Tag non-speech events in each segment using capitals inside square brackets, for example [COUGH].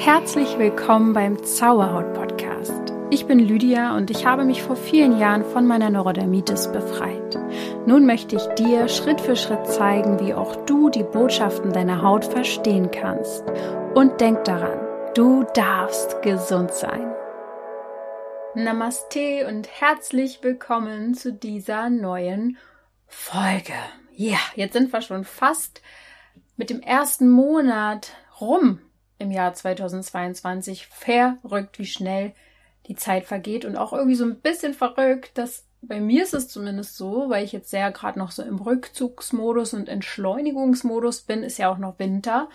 Herzlich willkommen beim Zauberhaut Podcast. Ich bin Lydia und ich habe mich vor vielen Jahren von meiner Neurodermitis befreit. Nun möchte ich dir Schritt für Schritt zeigen, wie auch du die Botschaften deiner Haut verstehen kannst. Und denk daran, du darfst gesund sein. Namaste und herzlich willkommen zu dieser neuen Folge. Ja, jetzt sind wir schon fast mit dem ersten Monat rum im Jahr 2022. Verrückt, wie schnell die Zeit vergeht und auch irgendwie so ein bisschen verrückt, dass bei mir ist es zumindest so, weil ich jetzt sehr gerade noch so im Rückzugsmodus und Entschleunigungsmodus bin, ist ja auch noch Winter.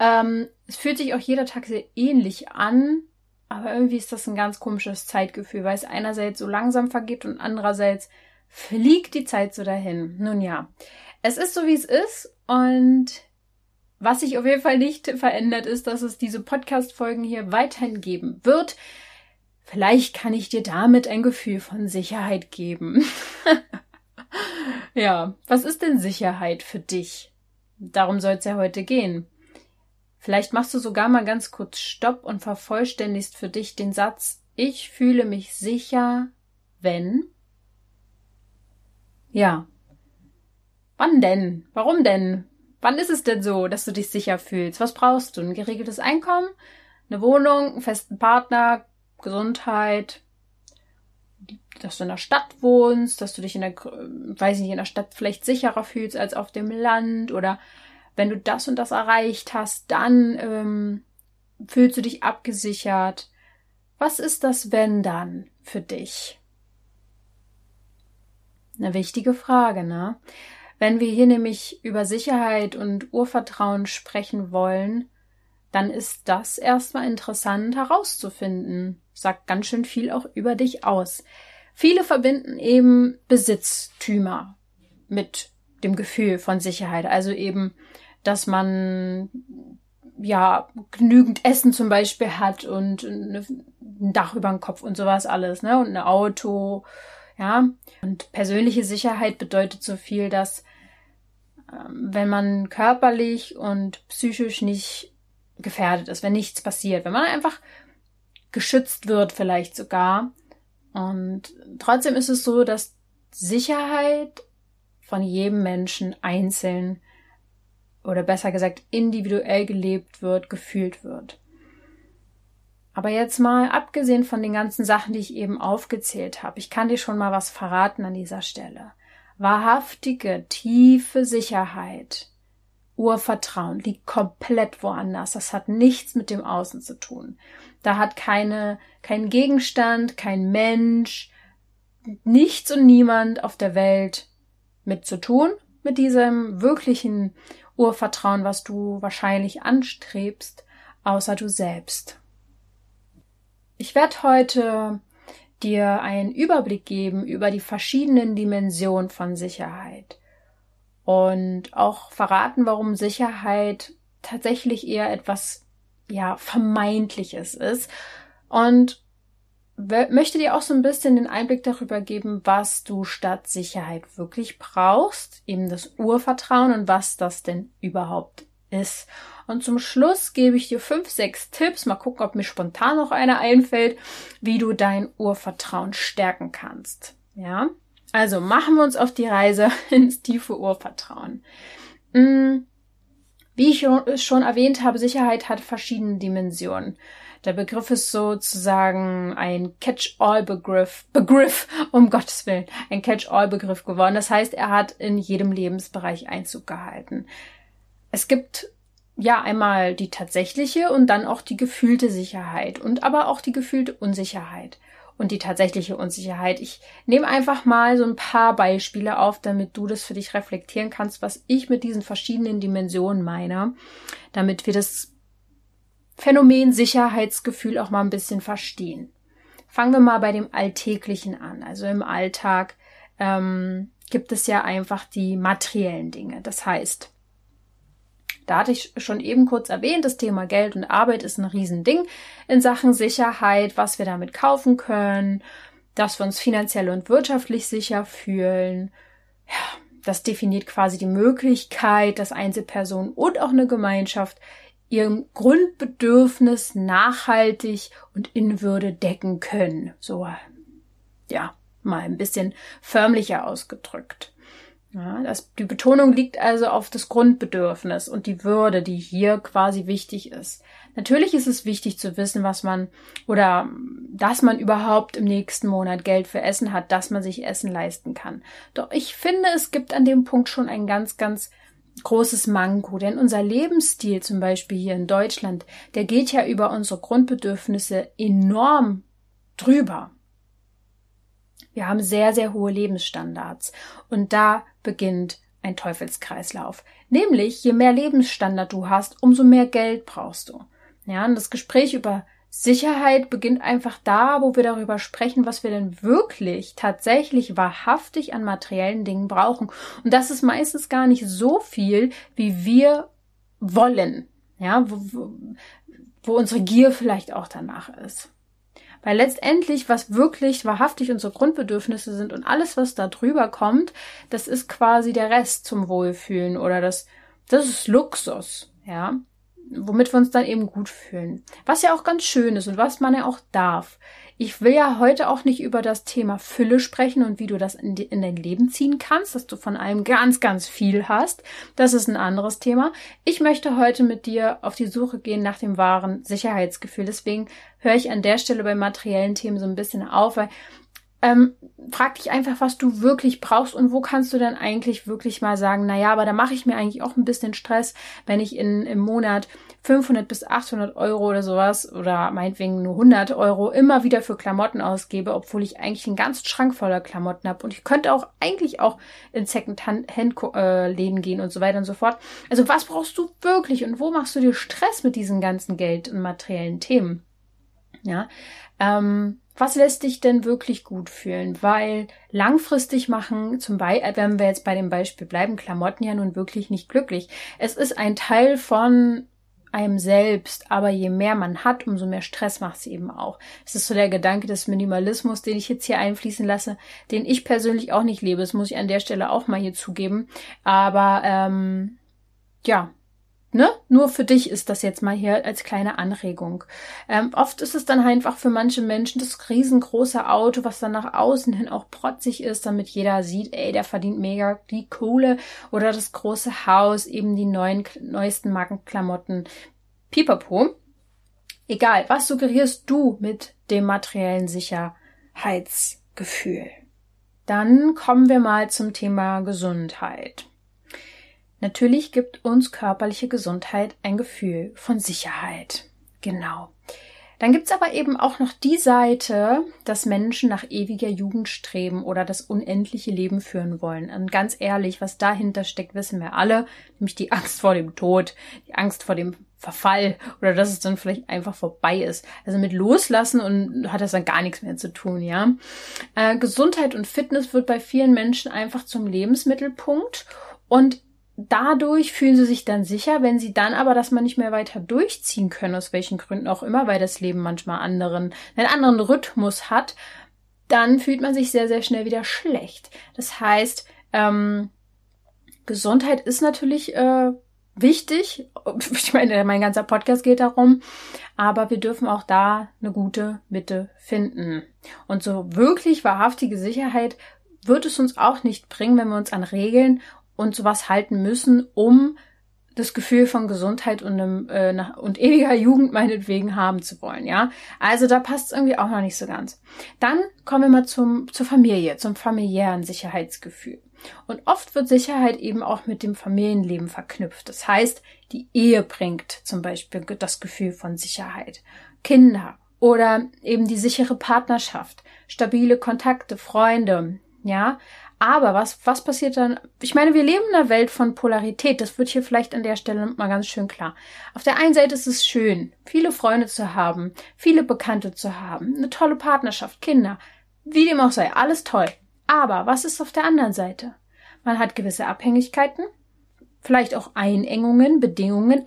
Ähm, es fühlt sich auch jeder Tag sehr ähnlich an, aber irgendwie ist das ein ganz komisches Zeitgefühl, weil es einerseits so langsam vergeht und andererseits fliegt die Zeit so dahin. Nun ja, es ist so, wie es ist und was sich auf jeden Fall nicht verändert, ist, dass es diese Podcast-Folgen hier weiterhin geben wird. Vielleicht kann ich dir damit ein Gefühl von Sicherheit geben. [LAUGHS] ja, was ist denn Sicherheit für dich? Darum soll es ja heute gehen. Vielleicht machst du sogar mal ganz kurz Stopp und vervollständigst für dich den Satz, ich fühle mich sicher, wenn. Ja. Wann denn? Warum denn? Wann ist es denn so, dass du dich sicher fühlst? Was brauchst du? Ein geregeltes Einkommen, eine Wohnung, einen festen Partner, Gesundheit, dass du in der Stadt wohnst, dass du dich in der, weiß nicht, in der Stadt vielleicht sicherer fühlst als auf dem Land oder wenn du das und das erreicht hast, dann ähm, fühlst du dich abgesichert. Was ist das wenn dann für dich? Eine wichtige Frage, ne? Wenn wir hier nämlich über Sicherheit und Urvertrauen sprechen wollen, dann ist das erstmal interessant herauszufinden. Sagt ganz schön viel auch über dich aus. Viele verbinden eben Besitztümer mit dem Gefühl von Sicherheit. Also eben, dass man ja genügend Essen zum Beispiel hat und ein Dach über dem Kopf und sowas alles, ne? Und ein Auto, ja. Und persönliche Sicherheit bedeutet so viel, dass wenn man körperlich und psychisch nicht gefährdet ist, wenn nichts passiert, wenn man einfach geschützt wird vielleicht sogar. Und trotzdem ist es so, dass Sicherheit von jedem Menschen einzeln oder besser gesagt individuell gelebt wird, gefühlt wird. Aber jetzt mal abgesehen von den ganzen Sachen, die ich eben aufgezählt habe, ich kann dir schon mal was verraten an dieser Stelle wahrhaftige, tiefe Sicherheit, Urvertrauen liegt komplett woanders. Das hat nichts mit dem Außen zu tun. Da hat keine, kein Gegenstand, kein Mensch, nichts und niemand auf der Welt mit zu tun, mit diesem wirklichen Urvertrauen, was du wahrscheinlich anstrebst, außer du selbst. Ich werde heute dir einen Überblick geben über die verschiedenen Dimensionen von Sicherheit und auch verraten, warum Sicherheit tatsächlich eher etwas ja vermeintliches ist und möchte dir auch so ein bisschen den Einblick darüber geben, was du statt Sicherheit wirklich brauchst, eben das Urvertrauen und was das denn überhaupt ist. Und zum Schluss gebe ich dir fünf, sechs Tipps, mal gucken, ob mir spontan noch einer einfällt, wie du dein Urvertrauen stärken kannst. Ja? Also machen wir uns auf die Reise [LAUGHS] ins tiefe Urvertrauen. Hm, wie ich schon erwähnt habe, Sicherheit hat verschiedene Dimensionen. Der Begriff ist sozusagen ein Catch-all-Begriff, Begriff, um Gottes Willen, ein Catch-all-Begriff geworden. Das heißt, er hat in jedem Lebensbereich Einzug gehalten. Es gibt ja einmal die tatsächliche und dann auch die gefühlte Sicherheit und aber auch die gefühlte Unsicherheit und die tatsächliche Unsicherheit. Ich nehme einfach mal so ein paar Beispiele auf, damit du das für dich reflektieren kannst, was ich mit diesen verschiedenen Dimensionen meine, damit wir das Phänomen Sicherheitsgefühl auch mal ein bisschen verstehen. Fangen wir mal bei dem Alltäglichen an. Also im Alltag ähm, gibt es ja einfach die materiellen Dinge. Das heißt, da hatte ich schon eben kurz erwähnt, das Thema Geld und Arbeit ist ein Riesending in Sachen Sicherheit, was wir damit kaufen können, dass wir uns finanziell und wirtschaftlich sicher fühlen. Ja, das definiert quasi die Möglichkeit, dass Einzelpersonen und auch eine Gemeinschaft ihrem Grundbedürfnis nachhaltig und in Würde decken können. So, ja, mal ein bisschen förmlicher ausgedrückt. Ja, das, die Betonung liegt also auf das Grundbedürfnis und die Würde, die hier quasi wichtig ist. Natürlich ist es wichtig zu wissen, was man oder dass man überhaupt im nächsten Monat Geld für Essen hat, dass man sich Essen leisten kann. Doch ich finde, es gibt an dem Punkt schon ein ganz, ganz großes Manko, denn unser Lebensstil zum Beispiel hier in Deutschland, der geht ja über unsere Grundbedürfnisse enorm drüber. Wir haben sehr, sehr hohe Lebensstandards. Und da beginnt ein Teufelskreislauf. Nämlich, je mehr Lebensstandard du hast, umso mehr Geld brauchst du. Ja, und das Gespräch über Sicherheit beginnt einfach da, wo wir darüber sprechen, was wir denn wirklich tatsächlich wahrhaftig an materiellen Dingen brauchen. Und das ist meistens gar nicht so viel, wie wir wollen. Ja, wo, wo, wo unsere Gier vielleicht auch danach ist. Weil letztendlich, was wirklich wahrhaftig unsere Grundbedürfnisse sind und alles, was da drüber kommt, das ist quasi der Rest zum Wohlfühlen oder das, das ist Luxus, ja womit wir uns dann eben gut fühlen. Was ja auch ganz schön ist und was man ja auch darf. Ich will ja heute auch nicht über das Thema Fülle sprechen und wie du das in, in, dein Leben ziehen kannst, dass du von allem ganz, ganz viel hast. Das ist ein anderes Thema. Ich möchte heute mit dir auf die Suche gehen nach dem wahren Sicherheitsgefühl. Deswegen höre ich an der Stelle bei materiellen Themen so ein bisschen auf, weil ähm, frag dich einfach, was du wirklich brauchst und wo kannst du dann eigentlich wirklich mal sagen, na ja, aber da mache ich mir eigentlich auch ein bisschen Stress, wenn ich in, im Monat 500 bis 800 Euro oder sowas oder meinetwegen nur 100 Euro immer wieder für Klamotten ausgebe, obwohl ich eigentlich einen ganzen Schrank voller Klamotten habe und ich könnte auch eigentlich auch in Second-Hand-Läden gehen und so weiter und so fort. Also was brauchst du wirklich und wo machst du dir Stress mit diesen ganzen Geld- und materiellen Themen? Ja, ähm, was lässt dich denn wirklich gut fühlen? Weil langfristig machen, zum Beispiel, äh, wenn wir jetzt bei dem Beispiel bleiben, Klamotten ja nun wirklich nicht glücklich. Es ist ein Teil von einem selbst, aber je mehr man hat, umso mehr Stress macht sie eben auch. Es ist so der Gedanke des Minimalismus, den ich jetzt hier einfließen lasse, den ich persönlich auch nicht lebe. Das muss ich an der Stelle auch mal hier zugeben. Aber ähm, ja, Ne? Nur für dich ist das jetzt mal hier als kleine Anregung. Ähm, oft ist es dann einfach für manche Menschen das riesengroße Auto, was dann nach außen hin auch protzig ist, damit jeder sieht, ey, der verdient mega die Kohle oder das große Haus, eben die neuen, neuesten Markenklamotten. Pipapo. Egal, was suggerierst du mit dem materiellen Sicherheitsgefühl? Dann kommen wir mal zum Thema Gesundheit. Natürlich gibt uns körperliche Gesundheit ein Gefühl von Sicherheit. Genau. Dann gibt's aber eben auch noch die Seite, dass Menschen nach ewiger Jugend streben oder das unendliche Leben führen wollen. Und ganz ehrlich, was dahinter steckt, wissen wir alle, nämlich die Angst vor dem Tod, die Angst vor dem Verfall oder dass es dann vielleicht einfach vorbei ist. Also mit Loslassen und hat das dann gar nichts mehr zu tun, ja. Äh, Gesundheit und Fitness wird bei vielen Menschen einfach zum Lebensmittelpunkt und dadurch fühlen sie sich dann sicher, wenn sie dann aber das mal nicht mehr weiter durchziehen können, aus welchen Gründen auch immer, weil das Leben manchmal anderen, einen anderen Rhythmus hat, dann fühlt man sich sehr, sehr schnell wieder schlecht. Das heißt, ähm, Gesundheit ist natürlich äh, wichtig. [LAUGHS] Ich meine, mein ganzer Podcast geht darum, aber wir dürfen auch da eine gute Mitte finden. Und so wirklich wahrhaftige Sicherheit wird es uns auch nicht bringen, wenn wir uns an Regeln und sowas halten müssen, um das Gefühl von Gesundheit und, einem, äh, und ewiger [LAUGHS] Jugend meinetwegen haben zu wollen, ja. Also da passt es irgendwie auch noch nicht so ganz. Dann kommen wir mal zum, zur Familie, zum familiären Sicherheitsgefühl. Und oft wird Sicherheit eben auch mit dem Familienleben verknüpft. Das heißt, die Ehe bringt zum Beispiel das Gefühl von Sicherheit. Kinder oder eben die sichere Partnerschaft, stabile Kontakte, Freunde, ja. Aber was, was passiert dann? Ich meine, wir leben in einer Welt von Polarität. Das wird hier vielleicht an der Stelle mal ganz schön klar. Auf der einen Seite ist es schön, viele Freunde zu haben, viele Bekannte zu haben, eine tolle Partnerschaft, Kinder, wie dem auch sei, alles toll. Aber was ist auf der anderen Seite? Man hat gewisse Abhängigkeiten, vielleicht auch Einengungen, Bedingungen,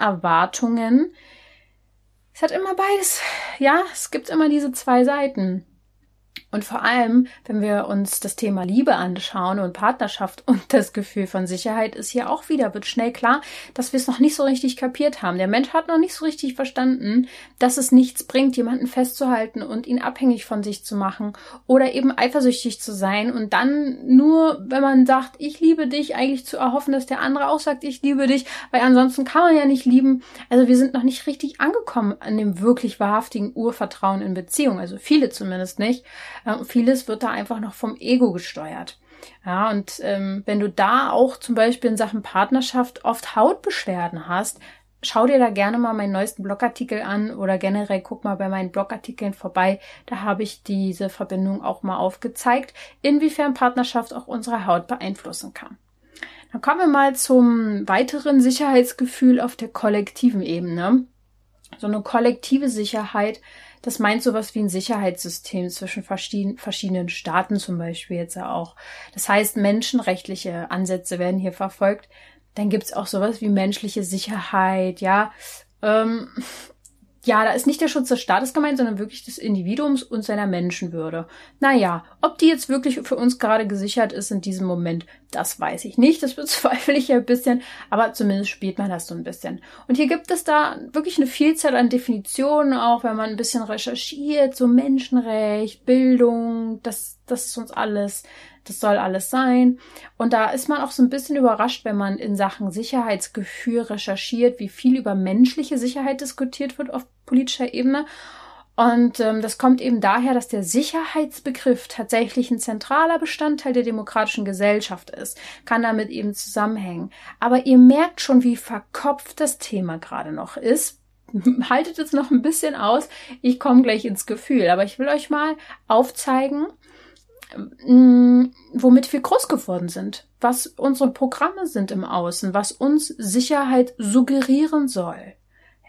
Und vor allem, wenn wir uns das Thema Liebe anschauen und Partnerschaft [LAUGHS] und das Gefühl von Sicherheit ist hier auch wieder, wird schnell klar, dass wir es noch nicht so richtig kapiert haben. Der Mensch hat noch nicht so richtig verstanden, dass es nichts bringt, jemanden festzuhalten und ihn abhängig von sich zu machen oder eben eifersüchtig zu sein und dann nur, wenn man sagt, ich liebe dich, eigentlich zu erhoffen, dass der andere auch sagt, ich liebe dich, weil ansonsten kann man ja nicht lieben. Also wir sind noch nicht richtig angekommen an dem wirklich wahrhaftigen Urvertrauen in Beziehung, also viele zumindest nicht. Vieles wird da einfach noch vom Ego gesteuert. Ja, und ähm, wenn du da auch zum Beispiel in Sachen Partnerschaft oft Hautbeschwerden hast, schau dir da gerne mal meinen neuesten Blogartikel an oder generell guck mal bei meinen Blogartikeln vorbei. Da habe ich diese Verbindung auch mal aufgezeigt, inwiefern Partnerschaft auch unsere Haut beeinflussen kann. Dann kommen wir mal zum weiteren Sicherheitsgefühl auf der kollektiven Ebene. So eine kollektive Sicherheit das meint sowas wie ein Sicherheitssystem zwischen verschiedenen Staaten zum Beispiel jetzt ja auch. Das heißt, menschenrechtliche Ansätze werden hier verfolgt. Dann gibt's auch sowas wie menschliche Sicherheit, ja. Ähm, ja, da ist nicht der Schutz des Staates gemeint, sondern wirklich des Individuums und seiner Menschenwürde. Naja, ob die jetzt wirklich für uns gerade gesichert ist in diesem Moment, das weiß ich nicht. Das [LAUGHS] bezweifle ich ja ein bisschen, aber zumindest spielt man das so ein bisschen. Und hier gibt es da wirklich eine Vielzahl an Definitionen, auch wenn man ein bisschen recherchiert, so Menschenrecht, Bildung, das, das ist uns alles das soll alles sein. Und da ist man auch so ein bisschen überrascht, wenn man in Sachen Sicherheitsgefühl recherchiert, wie viel über menschliche Sicherheit diskutiert wird auf politischer Ebene. Und ähm, das kommt eben daher, dass der Sicherheitsbegriff tatsächlich ein zentraler Bestandteil der demokratischen Gesellschaft ist, kann damit eben zusammenhängen. Aber ihr merkt schon, wie verkopft das Thema gerade noch ist. [LAUGHS] Haltet es noch ein bisschen aus. Ich komme gleich ins Gefühl, aber ich will euch mal aufzeigen, womit wir groß geworden sind, was unsere Programme sind im Außen, was uns Sicherheit suggerieren soll.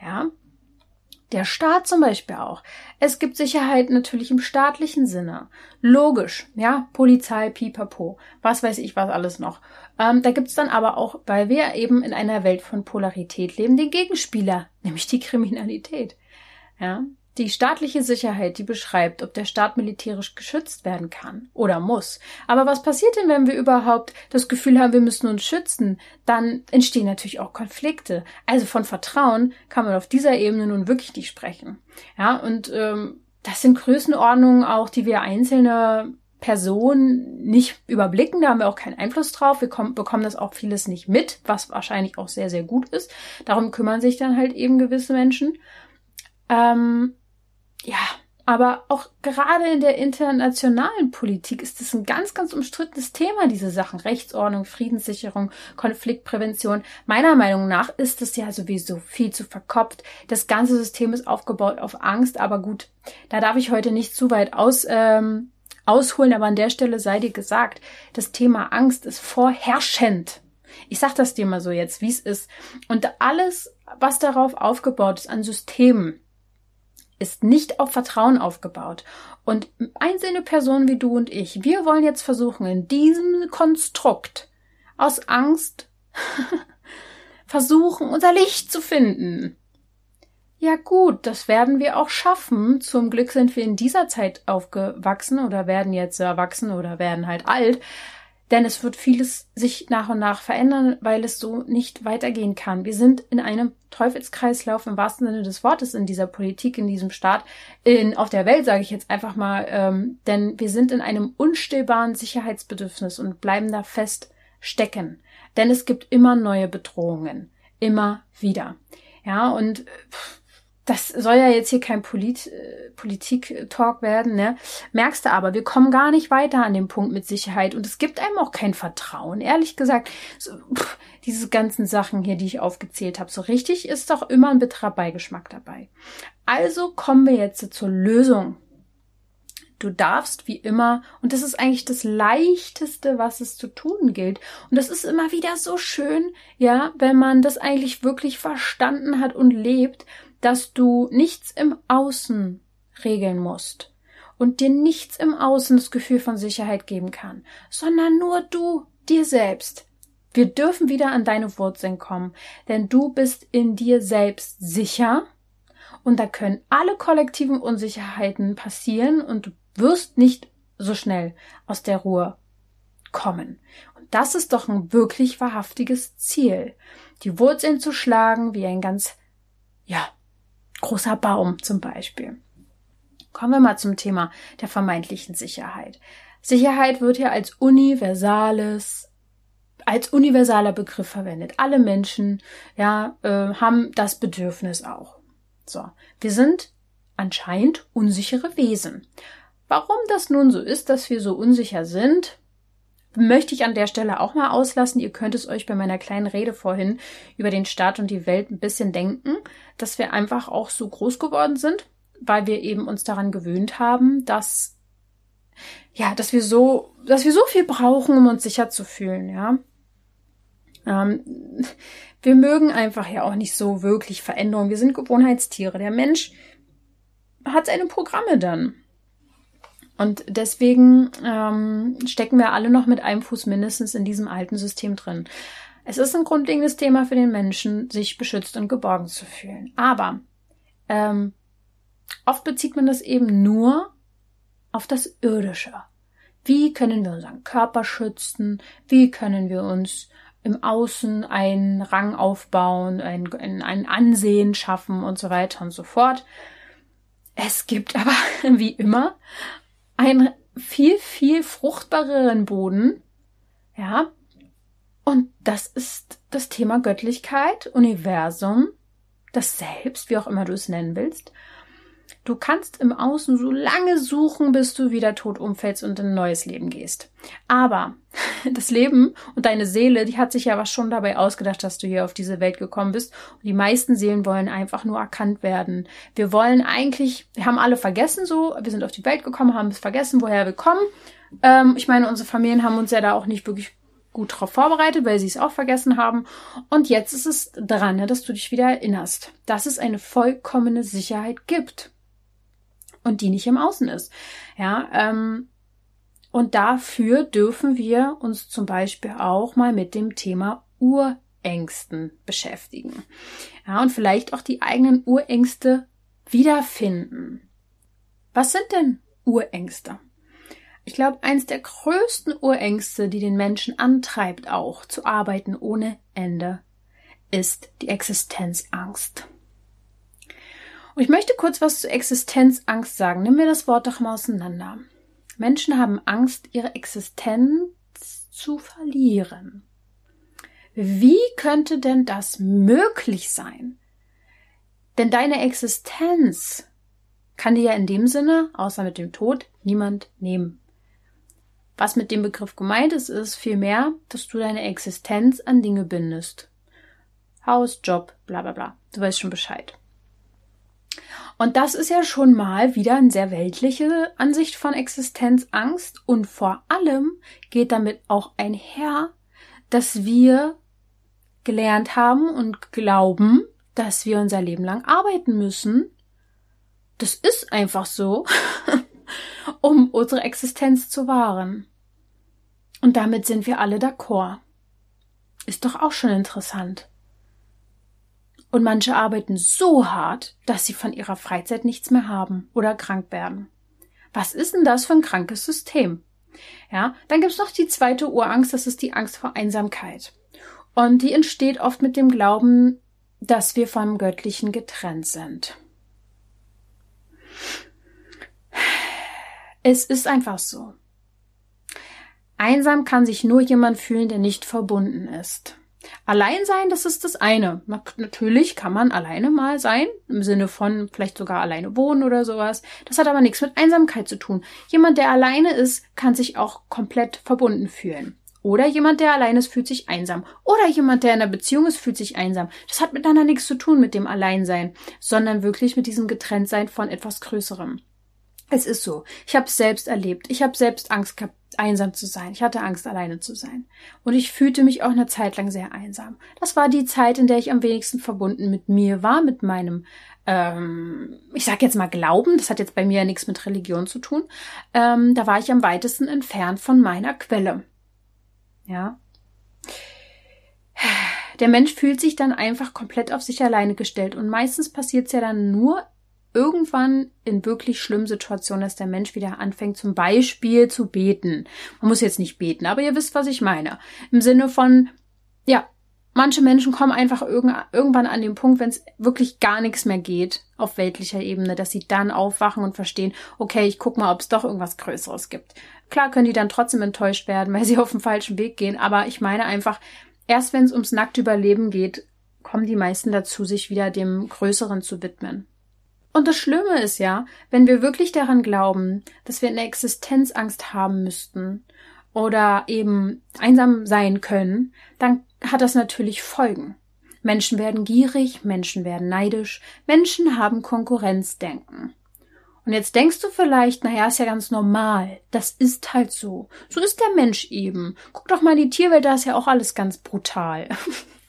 Ja, der Staat zum Beispiel auch. Es gibt Sicherheit natürlich im staatlichen Sinne. Logisch, ja, Polizei, Pipapo, was weiß ich was alles noch. Ähm, da gibt's dann aber auch, weil wir eben in einer Welt von Polarität leben, den Gegenspieler, nämlich die Kriminalität. Ja, die staatliche Sicherheit, die beschreibt, ob der Staat militärisch geschützt werden kann oder muss. Aber was passiert denn, wenn wir überhaupt das Gefühl haben, wir müssen uns schützen? Dann entstehen natürlich auch Konflikte. Also von Vertrauen kann man auf dieser Ebene nun wirklich nicht sprechen. Ja, und ähm, das sind Größenordnungen auch, die wir einzelne Personen nicht überblicken, da haben wir auch keinen Einfluss drauf. Wir kommen, bekommen das auch vieles nicht mit, was wahrscheinlich auch sehr, sehr gut ist. Darum kümmern sich dann halt eben gewisse Menschen. Ähm, ja, aber auch gerade in der internationalen Politik ist es ein ganz, ganz umstrittenes Thema, diese Sachen. Rechtsordnung, Friedenssicherung, Konfliktprävention. Meiner Meinung nach ist es ja sowieso viel zu verkopft. Das ganze System ist aufgebaut auf Angst, aber gut, da darf ich heute nicht zu weit aus, ähm, ausholen, aber an der Stelle sei dir gesagt, das Thema Angst ist vorherrschend. Ich sag das dir mal so jetzt, wie es ist. Und alles, was darauf aufgebaut ist an Systemen, ist nicht auf Vertrauen aufgebaut. Und einzelne Personen wie du und ich, wir wollen jetzt versuchen, in diesem Konstrukt aus Angst [LAUGHS] versuchen, unser Licht zu finden. Ja gut, das werden wir auch schaffen. Zum Glück sind wir in dieser Zeit aufgewachsen oder werden jetzt erwachsen oder werden halt alt. Denn es wird vieles sich nach und nach verändern, weil es so nicht weitergehen kann. Wir sind in einem Teufelskreislauf im wahrsten Sinne des Wortes in dieser Politik, in diesem Staat, in, auf der Welt, sage ich jetzt einfach mal. Ähm, denn wir sind in einem unstillbaren Sicherheitsbedürfnis und bleiben da fest stecken. Denn es gibt immer neue Bedrohungen. Immer wieder. Ja, und pff, das soll ja jetzt hier kein Polit, äh, Politik-Talk werden, ne? Merkst du aber, wir kommen gar nicht weiter an dem Punkt mit Sicherheit und es gibt einem auch kein Vertrauen. Ehrlich gesagt, so, pff, diese ganzen Sachen hier, die ich aufgezählt habe, so richtig ist doch immer ein bitterer Beigeschmack dabei. Also kommen wir jetzt zur Lösung. Du darfst wie immer, und das ist eigentlich das leichteste, was es zu tun gilt. Und das ist immer wieder so schön, ja, wenn man das eigentlich wirklich verstanden hat und lebt, dass du nichts im Außen regeln musst und dir nichts im Außen das Gefühl von Sicherheit geben kann, sondern nur du dir selbst. Wir dürfen wieder an deine Wurzeln kommen, denn du bist in dir selbst sicher und da können alle kollektiven Unsicherheiten passieren und du wirst nicht so schnell aus der Ruhe kommen. Und das ist doch ein wirklich wahrhaftiges Ziel. Die Wurzeln zu schlagen wie ein ganz, ja, großer Baum zum Beispiel. Kommen wir mal zum Thema der vermeintlichen Sicherheit. Sicherheit wird ja als universales, als universaler Begriff verwendet. Alle Menschen, ja, äh, haben das Bedürfnis auch. So. Wir sind anscheinend unsichere Wesen. Warum das nun so ist, dass wir so unsicher sind, möchte ich an der Stelle auch mal auslassen. Ihr könnt es euch bei meiner kleinen Rede vorhin über den Staat und die Welt ein bisschen denken, dass wir einfach auch so groß geworden sind, weil wir eben uns daran gewöhnt haben, dass ja, dass wir so, dass wir so viel brauchen, um uns sicher zu fühlen, ja. Ähm, wir mögen einfach ja auch nicht so wirklich Veränderungen. Wir sind Gewohnheitstiere. Der Mensch hat seine Programme dann. Und deswegen ähm, stecken wir alle noch mit einem Fuß mindestens in diesem alten System drin. Es ist ein grundlegendes Thema für den Menschen, sich beschützt und geborgen zu fühlen. Aber ähm, oft bezieht man das eben nur auf das Irdische. Wie können wir unseren Körper schützen? Wie können wir uns im Außen einen Rang aufbauen, ein, ein Ansehen schaffen und so weiter und so fort. Es gibt aber, [LAUGHS] wie immer, einen viel, viel fruchtbareren Boden, ja, und das ist das Thema Göttlichkeit, Universum, das Selbst, wie auch immer du es nennen willst. Du kannst im Außen so lange suchen, bis du wieder tot umfällst und in ein neues Leben gehst. Aber [LAUGHS] das Leben und deine Seele, die hat sich ja was schon dabei ausgedacht, dass du hier auf diese Welt gekommen bist. Und die meisten Seelen wollen einfach nur erkannt werden. Wir wollen eigentlich, wir haben alle vergessen so, wir sind auf die Welt gekommen, haben es vergessen, woher wir kommen. Ähm, ich meine, unsere Familien haben uns ja da auch nicht wirklich gut drauf vorbereitet, weil sie es auch vergessen haben. Und jetzt ist es dran, ne, dass du dich wieder erinnerst, dass es eine vollkommene Sicherheit gibt und die nicht im Außen ist. Ja, ähm, und dafür dürfen wir uns zum Beispiel auch mal mit dem Thema Urängsten beschäftigen. Ja, und vielleicht auch die eigenen Urängste wiederfinden. Was sind denn Urängste? Ich glaube, eins der größten Urängste, die den Menschen antreibt, auch zu arbeiten ohne Ende, ist die Existenzangst. Und ich möchte kurz was zu Existenzangst sagen. Nehmen wir das Wort doch mal auseinander. Menschen haben Angst, ihre Existenz zu verlieren. Wie könnte denn das möglich sein? Denn deine Existenz kann dir ja in dem Sinne, außer mit dem Tod, niemand nehmen. Was mit dem Begriff gemeint ist, ist vielmehr, dass du deine Existenz an Dinge bindest. Haus, Job, bla bla bla. Du weißt schon Bescheid. Und das ist ja schon mal wieder eine sehr weltliche Ansicht von Existenzangst und vor allem geht damit auch einher, dass wir gelernt haben und glauben, dass wir unser Leben lang arbeiten müssen. Das ist einfach so, [LAUGHS] um unsere Existenz zu wahren. Und damit sind wir alle d'accord. Ist doch auch schon interessant. Und manche arbeiten so hart, dass sie von ihrer Freizeit nichts mehr haben oder krank werden. Was ist denn das für ein krankes System? Ja, dann gibt's noch die zweite Urangst, das ist die Angst vor Einsamkeit. Und die entsteht oft mit dem Glauben, dass wir vom Göttlichen getrennt sind. Es ist einfach so. Einsam kann sich nur jemand fühlen, der nicht verbunden ist. Allein sein, das ist das eine. Natürlich kann man alleine mal sein, im Sinne von vielleicht sogar alleine wohnen oder sowas. Das hat aber nichts mit Einsamkeit zu tun. Jemand, der alleine ist, kann sich auch komplett verbunden fühlen. Oder jemand, der allein ist, fühlt sich einsam. Oder jemand, der in einer Beziehung ist, fühlt sich einsam. Das hat miteinander nichts zu tun mit dem Alleinsein, sondern wirklich mit diesem Getrenntsein von etwas Größerem. Es ist so. Ich habe es selbst erlebt. Ich habe selbst Angst gehabt, einsam zu sein. Ich hatte Angst, alleine zu sein. Und ich fühlte mich auch eine Zeit lang sehr einsam. Das war die Zeit, in der ich am wenigsten verbunden mit mir war, mit meinem, ähm, ich sag jetzt mal Glauben. Das hat jetzt bei mir ja nichts mit Religion zu tun. Ähm, da war ich am weitesten entfernt von meiner Quelle. Ja. Der Mensch fühlt sich dann einfach komplett auf sich alleine gestellt und meistens passiert es ja dann nur irgendwann in wirklich schlimmen Situationen, dass der Mensch wieder anfängt, zum Beispiel zu beten. Man muss jetzt nicht beten, aber ihr wisst, was ich meine. Im Sinne von, ja, manche Menschen kommen einfach irgendwann an den Punkt, wenn es wirklich gar nichts mehr geht auf weltlicher Ebene, dass sie dann aufwachen und verstehen, okay, ich guck mal, ob es doch irgendwas Größeres gibt. Klar können die dann trotzdem enttäuscht werden, [LAUGHS] weil sie auf dem falschen Weg gehen, aber ich meine einfach, erst wenn es ums nackte Überleben geht, kommen die meisten dazu, sich wieder dem Größeren zu widmen. Und das Schlimme ist ja, wenn wir wirklich daran glauben, dass wir eine Existenzangst haben müssten oder eben einsam sein können, dann hat das natürlich Folgen. Menschen werden gierig, Menschen werden neidisch, Menschen haben Konkurrenzdenken. Und jetzt denkst du vielleicht, naja, ist ja ganz normal. Das ist halt so. So ist der Mensch eben. Guck doch mal in die Tierwelt, da ist ja auch alles ganz brutal. [LAUGHS]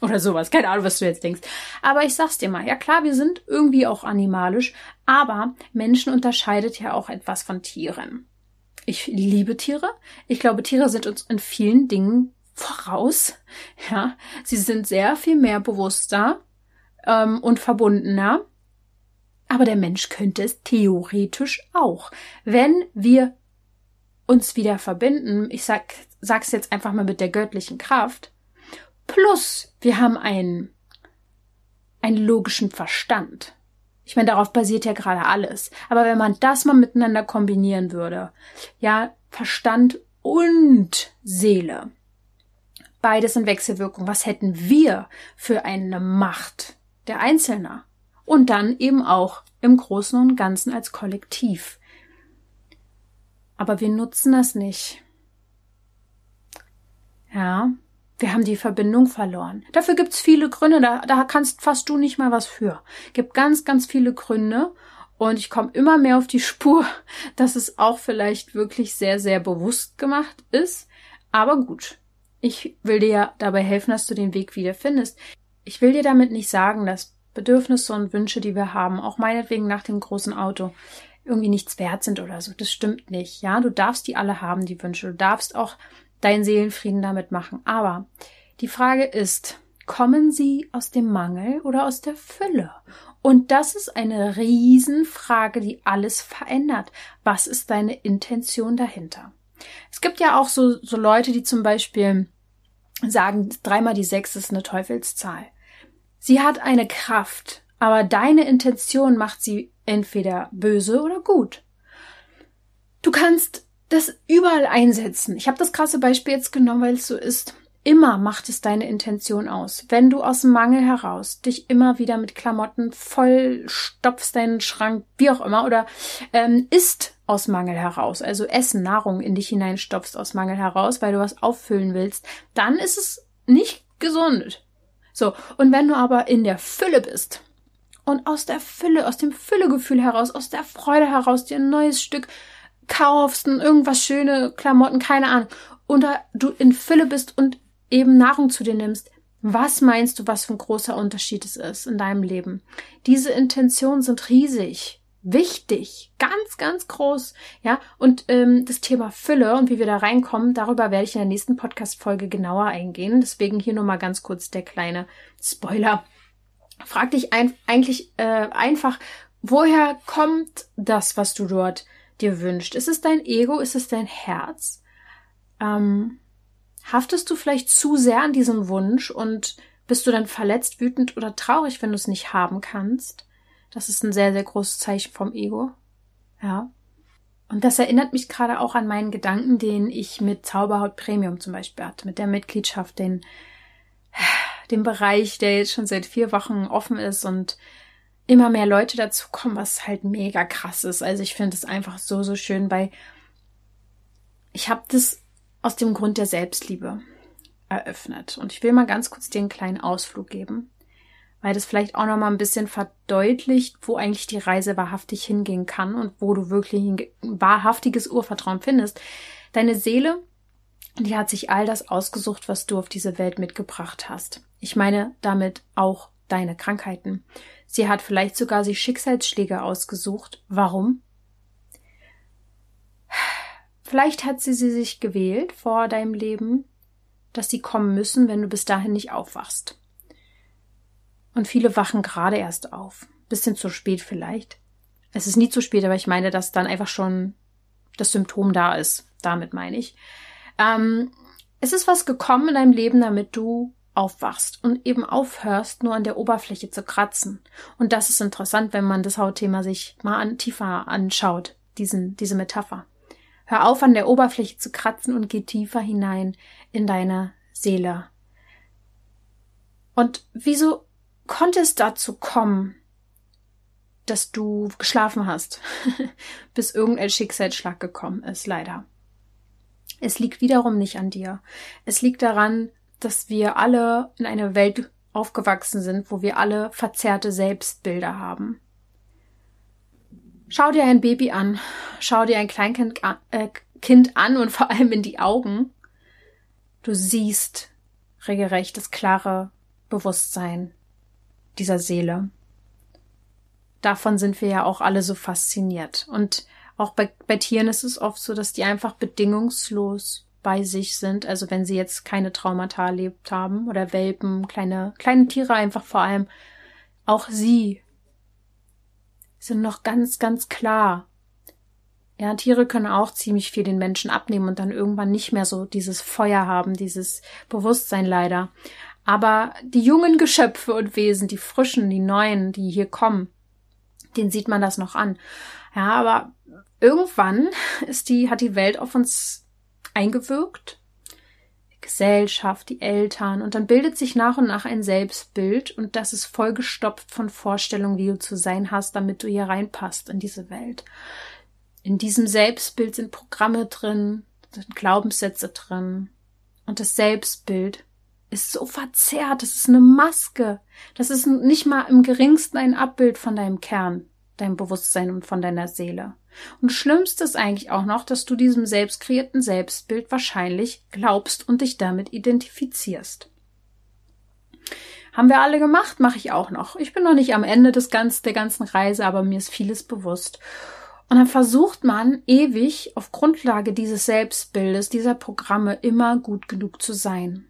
Oder sowas. Keine Ahnung, was du jetzt denkst. Aber ich sag's dir mal. Ja klar, wir sind irgendwie auch animalisch. Aber Menschen unterscheidet ja auch etwas von Tieren. Ich liebe Tiere. Ich glaube, Tiere sind uns in vielen Dingen voraus. [LAUGHS] Ja, sie sind sehr viel mehr bewusster ähm, und verbundener. Aber der Mensch könnte es theoretisch auch, wenn wir uns wieder verbinden. Ich sag, sag's jetzt einfach mal mit der göttlichen Kraft. Plus, wir haben einen, einen logischen Verstand. Ich meine, darauf basiert ja gerade alles. Aber wenn man das mal miteinander kombinieren würde, ja, Verstand und Seele, beides in Wechselwirkung. Was hätten wir für eine Macht der Einzelner? Und dann eben auch im Großen und Ganzen als Kollektiv. Aber wir nutzen das nicht. Ja, wir haben die Verbindung verloren. Dafür gibt's viele Gründe, da, da kannst fast du nicht mal was für. Gibt ganz, ganz viele Gründe und ich komme immer mehr auf die [LAUGHS] Spur, dass es auch vielleicht wirklich sehr, sehr bewusst gemacht ist. Aber gut, ich will dir ja dabei helfen, dass du den Weg wieder findest. Ich will dir damit nicht sagen, dass Bedürfnisse und Wünsche, die wir haben, auch meinetwegen nach dem großen Auto, irgendwie nichts wert sind oder so. Das stimmt nicht. Ja, du darfst die alle haben, die Wünsche. Du darfst auch deinen Seelenfrieden damit machen. Aber die Frage ist, kommen sie aus dem Mangel oder aus der Fülle? Und das ist eine Riesenfrage, die alles verändert. Was ist deine Intention dahinter? Es gibt ja auch so, so Leute, die zum Beispiel sagen, dreimal die sechs ist eine Teufelszahl. Sie hat eine Kraft, aber deine Intention macht sie entweder böse oder gut. Du kannst das überall einsetzen. Ich habe das krasse Beispiel jetzt genommen, weil es so ist. Immer macht es deine Intention aus. Wenn du aus Mangel heraus dich immer wieder mit Klamotten voll stopfst, deinen Schrank, wie auch immer, oder ähm, isst aus Mangel heraus, also Essen, Nahrung in dich hineinstopfst aus Mangel heraus, weil du was auffüllen willst, dann ist es nicht gesund. So, und wenn du aber in der Fülle bist und aus der Fülle, aus dem Füllegefühl heraus, aus der Freude heraus dir ein neues Stück kaufst, irgendwas schöne Klamotten, keine Ahnung, und du in Fülle bist und eben Nahrung zu dir nimmst, was meinst du, was für ein großer Unterschied es ist in deinem Leben? Diese Intentionen sind riesig, wichtig, ganz, ganz groß, ja. Und ähm, das Thema Fülle und wie wir da reinkommen, darüber werde ich in der nächsten Podcast-Folge genauer eingehen. Deswegen hier nur mal ganz kurz der kleine Spoiler. Frag dich ein, eigentlich äh, einfach, woher kommt das, was du dort dir wünscht? Ist es dein Ego? Ist es dein Herz? Ähm, Haftest du vielleicht zu sehr an diesem Wunsch und bist du dann verletzt, wütend oder traurig, wenn du es nicht haben kannst? Das ist ein sehr, sehr großes Zeichen vom Ego. Ja. Und das erinnert mich gerade auch an meinen Gedanken, den ich mit Zauberhaut Premium zum Beispiel hatte, mit der Mitgliedschaft, den, dem Bereich, der jetzt schon seit vier Wochen offen ist und immer mehr Leute dazu kommen, was halt mega krass ist. Also ich finde es einfach so, so schön, weil ich habe das aus dem Grund der Selbstliebe eröffnet. Und ich will mal ganz kurz dir einen kleinen Ausflug geben, weil das vielleicht auch noch mal ein bisschen verdeutlicht, wo eigentlich die Reise wahrhaftig hingehen kann und wo du wirklich ein wahrhaftiges Urvertrauen findest. Deine Seele, die hat sich all das ausgesucht, was du auf diese Welt mitgebracht hast. Ich meine damit auch deine Krankheiten. Sie hat vielleicht sogar sich Schicksalsschläge ausgesucht. Warum? Vielleicht hat sie sie sich gewählt vor deinem Leben, dass sie kommen müssen, wenn du bis dahin nicht aufwachst. Und viele wachen gerade erst auf. Bisschen zu spät vielleicht. Es ist nie zu spät, aber ich meine, dass dann einfach schon das Symptom da ist. Damit meine ich. Ähm, es ist was gekommen in deinem Leben, damit du aufwachst und eben aufhörst, nur an der Oberfläche zu kratzen. Und das ist interessant, wenn man das Hautthema sich mal an, tiefer anschaut, diesen, diese Metapher. Hör auf, an der Oberfläche zu kratzen und geh tiefer hinein in deine Seele. Und wieso konnte es dazu kommen, dass du geschlafen hast, [LAUGHS] bis irgendein Schicksalsschlag gekommen ist, leider. Es liegt wiederum nicht an dir. Es liegt daran, dass wir alle in einer Welt aufgewachsen sind, wo wir alle verzerrte Selbstbilder haben. Schau dir ein Baby an, schau dir ein Kleinkind an, äh, kind an und [LAUGHS] vor allem in die Augen. Du siehst regelrecht das klare Bewusstsein dieser Seele davon sind wir ja auch alle so fasziniert. Und auch bei, bei Tieren ist es oft so, dass die einfach bedingungslos bei sich sind. Also wenn sie jetzt keine Traumata erlebt haben oder Welpen, kleine, kleine Tiere einfach vor allem, auch sie sind noch ganz, ganz klar. Ja, Tiere können auch ziemlich viel den Menschen abnehmen und dann irgendwann nicht mehr so dieses Feuer haben, dieses Bewusstsein leider. Aber die jungen Geschöpfe und Wesen, die frischen, die neuen, die hier kommen, den sieht man das noch an. Ja, aber irgendwann [LAUGHS] ist die, hat die Welt auf uns eingewirkt. Die Gesellschaft, die Eltern, und dann bildet sich nach und nach ein Selbstbild und das ist vollgestopft von Vorstellungen, wie du zu sein hast, damit du hier reinpasst in diese Welt. In diesem Selbstbild sind Programme drin, sind Glaubenssätze drin. Und das Selbstbild ist so verzerrt. Das ist eine Maske. Das ist nicht mal im geringsten ein Abbild von deinem Kern, deinem Bewusstsein und von deiner Seele. Und schlimmst ist eigentlich auch noch, dass du diesem selbst kreierten Selbstbild wahrscheinlich glaubst und dich damit identifizierst. Haben wir alle gemacht, mache ich auch noch. Ich bin noch nicht am Ende des ganzen, der ganzen Reise, aber mir ist vieles bewusst. Und dann versucht man ewig auf Grundlage dieses Selbstbildes, dieser Programme immer gut genug zu sein